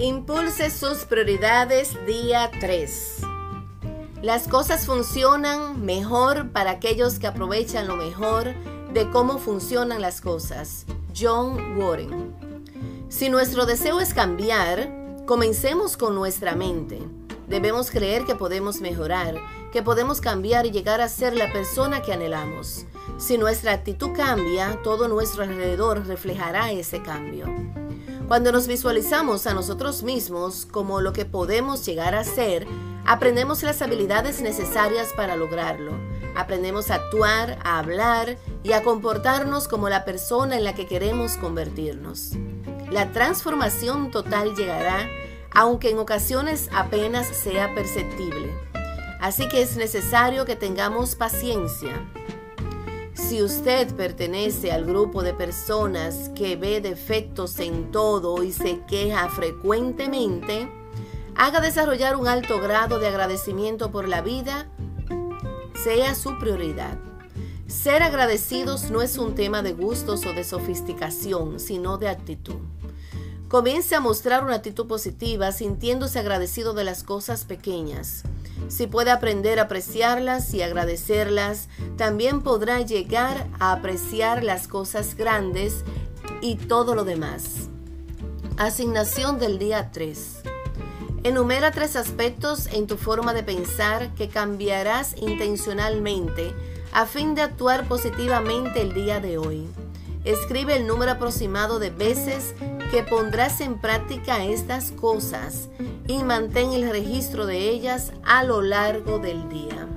Impulse sus prioridades día 3. Las cosas funcionan mejor para aquellos que aprovechan lo mejor de cómo funcionan las cosas. John Warren. Si nuestro deseo es cambiar, comencemos con nuestra mente. Debemos creer que podemos mejorar, que podemos cambiar y llegar a ser la persona que anhelamos. Si nuestra actitud cambia, todo nuestro alrededor reflejará ese cambio. Cuando nos visualizamos a nosotros mismos como lo que podemos llegar a ser, aprendemos las habilidades necesarias para lograrlo. Aprendemos a actuar, a hablar y a comportarnos como la persona en la que queremos convertirnos. La transformación total llegará, aunque en ocasiones apenas sea perceptible. Así que es necesario que tengamos paciencia si usted pertenece al grupo de personas que ve defectos en todo y se queja frecuentemente, haga desarrollar un alto grado de agradecimiento por la vida, sea su prioridad. Ser agradecidos no es un tema de gustos o de sofisticación, sino de actitud. Comience a mostrar una actitud positiva sintiéndose agradecido de las cosas pequeñas. Si puede aprender a apreciarlas y agradecerlas, también podrá llegar a apreciar las cosas grandes y todo lo demás. Asignación del día 3. Enumera tres aspectos en tu forma de pensar que cambiarás intencionalmente a fin de actuar positivamente el día de hoy. Escribe el número aproximado de veces que pondrás en práctica estas cosas y mantén el registro de ellas a lo largo del día.